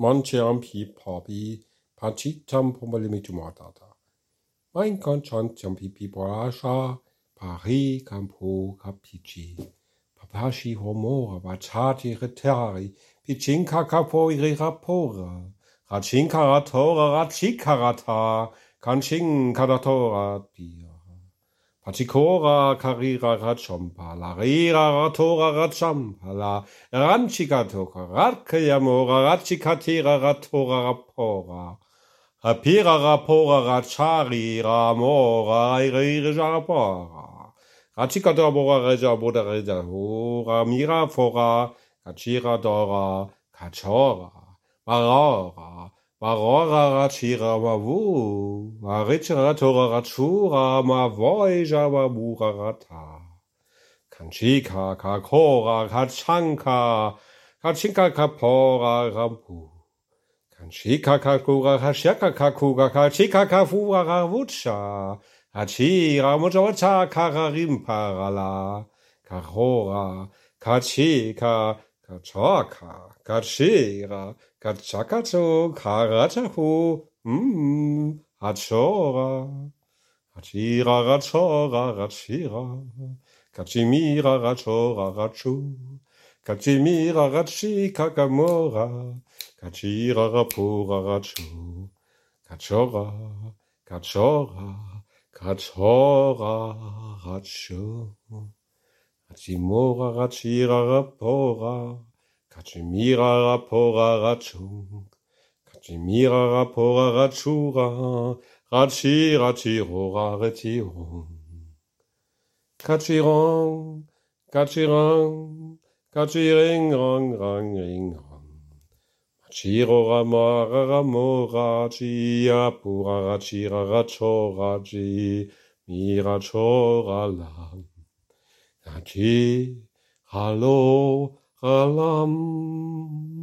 Moncheam Piep Hobby Pachitam Pombalimitumortata. Mein Conchantiam Pipi Borasha Pari kampo Capici. Papashi Homora Bachati Retari Pichinka Capo iri Rachinka Ratora Rachikarata Kanchin Kadatora Pachikora karira rachompa, la rira ratora rachampa, la ranchikatoka, ratkayamora, rachikatira ratora rapora. Rapira rapora rachari ramora, irire jarapora. Rachikatora bora reja boda reja hora, mira fora, kachira dora, kachora, marora, Marora rachira mavu, marichira tora rachura ma voija ma mura rata. Kanchika kakora kachanka, kachinka kapora rampu. Kanchika kakura kashaka kakuga kachika kafura ravucha. Hachira mujawacha kararimparala. Kahora, kachika, kachaka, kachira, kachakacho, karachahu, mmm, hachora. Hachira, rachora, rachira. Kachimira, rachora, rachu. Kachimira, rachi, kakamora. Kachira, rapura, rachu. Kachora, kachora, kachora, rachu. Hachimora, rachira, rapora. Kachimira, rapora, rachung. Kachimira, rapora, rachura. Rachi, rachirora, retirung. Kachirong, kachirong, kachiring, rong, rong, ring, rong. Chiro ramara ramora chia pura rachira rachora chi mira chora lam. Hachi halo halam.